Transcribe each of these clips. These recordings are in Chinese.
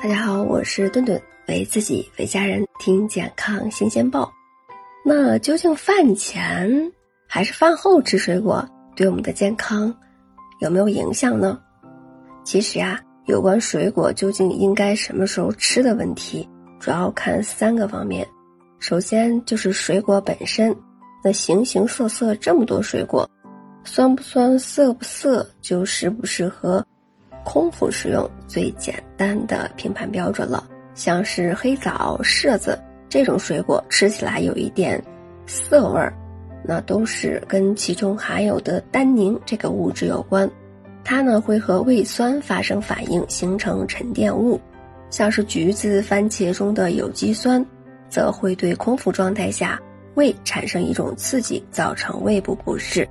大家好，我是顿顿，为自己为家人听健康新鲜报。那究竟饭前还是饭后吃水果对我们的健康有没有影响呢？其实呀，有关水果究竟应该什么时候吃的问题，主要看三个方面。首先就是水果本身，那形形色色这么多水果，酸不酸、涩不涩，就适不适合。空腹食用最简单的评判标准了，像是黑枣、柿子这种水果，吃起来有一点涩味儿，那都是跟其中含有的单宁这个物质有关。它呢会和胃酸发生反应，形成沉淀物。像是橘子、番茄中的有机酸，则会对空腹状态下胃产生一种刺激，造成胃部不适。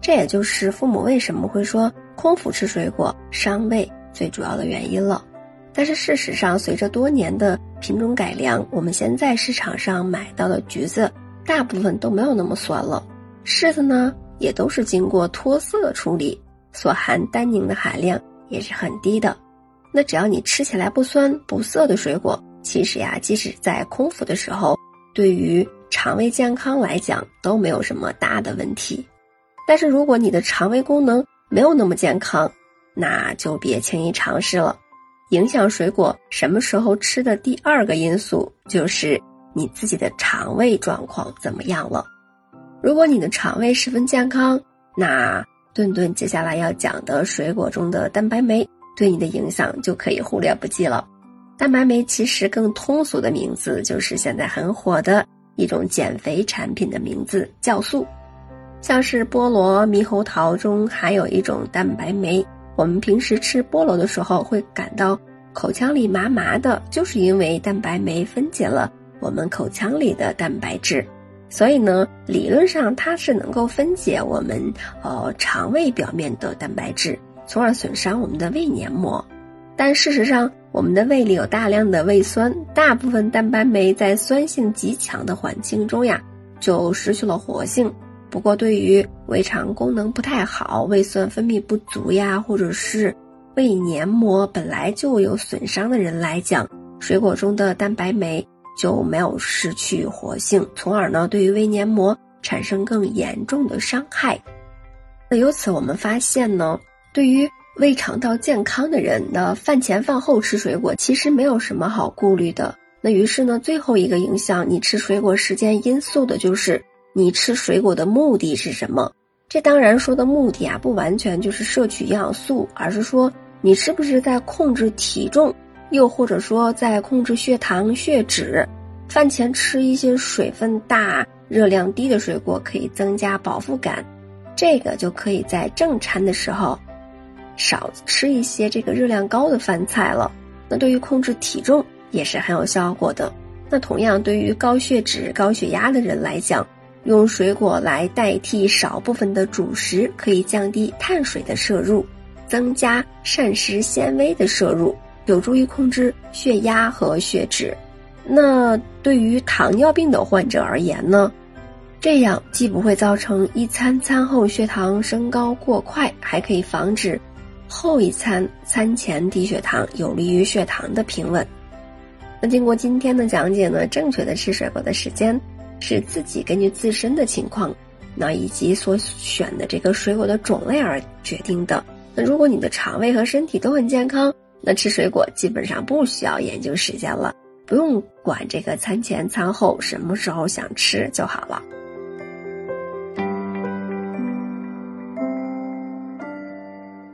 这也就是父母为什么会说。空腹吃水果伤胃最主要的原因了，但是事实上，随着多年的品种改良，我们现在市场上买到的橘子大部分都没有那么酸了。柿子呢，也都是经过脱色处理，所含单宁的含量也是很低的。那只要你吃起来不酸不涩的水果，其实呀，即使在空腹的时候，对于肠胃健康来讲都没有什么大的问题。但是如果你的肠胃功能，没有那么健康，那就别轻易尝试了。影响水果什么时候吃的第二个因素就是你自己的肠胃状况怎么样了。如果你的肠胃十分健康，那顿顿接下来要讲的水果中的蛋白酶对你的影响就可以忽略不计了。蛋白酶其实更通俗的名字就是现在很火的一种减肥产品的名字——酵素。像是菠萝、猕猴桃中含有一种蛋白酶，我们平时吃菠萝的时候会感到口腔里麻麻的，就是因为蛋白酶分解了我们口腔里的蛋白质。所以呢，理论上它是能够分解我们呃肠胃表面的蛋白质，从而损伤我们的胃黏膜。但事实上，我们的胃里有大量的胃酸，大部分蛋白酶在酸性极强的环境中呀，就失去了活性。不过，对于胃肠功能不太好、胃酸分泌不足呀，或者是胃黏膜本来就有损伤的人来讲，水果中的蛋白酶就没有失去活性，从而呢，对于胃黏膜产生更严重的伤害。那由此我们发现呢，对于胃肠道健康的人呢，饭前饭后吃水果其实没有什么好顾虑的。那于是呢，最后一个影响你吃水果时间因素的就是。你吃水果的目的是什么？这当然说的目的啊，不完全就是摄取营养素，而是说你是不是在控制体重，又或者说在控制血糖、血脂。饭前吃一些水分大、热量低的水果，可以增加饱腹感，这个就可以在正餐的时候少吃一些这个热量高的饭菜了。那对于控制体重也是很有效果的。那同样，对于高血脂、高血压的人来讲，用水果来代替少部分的主食，可以降低碳水的摄入，增加膳食纤维的摄入，有助于控制血压和血脂。那对于糖尿病的患者而言呢？这样既不会造成一餐餐后血糖升高过快，还可以防止后一餐餐前低血糖，有利于血糖的平稳。那经过今天的讲解呢，正确的吃水果的时间。是自己根据自身的情况，那以及所选的这个水果的种类而决定的。那如果你的肠胃和身体都很健康，那吃水果基本上不需要研究时间了，不用管这个餐前餐后什么时候想吃就好了。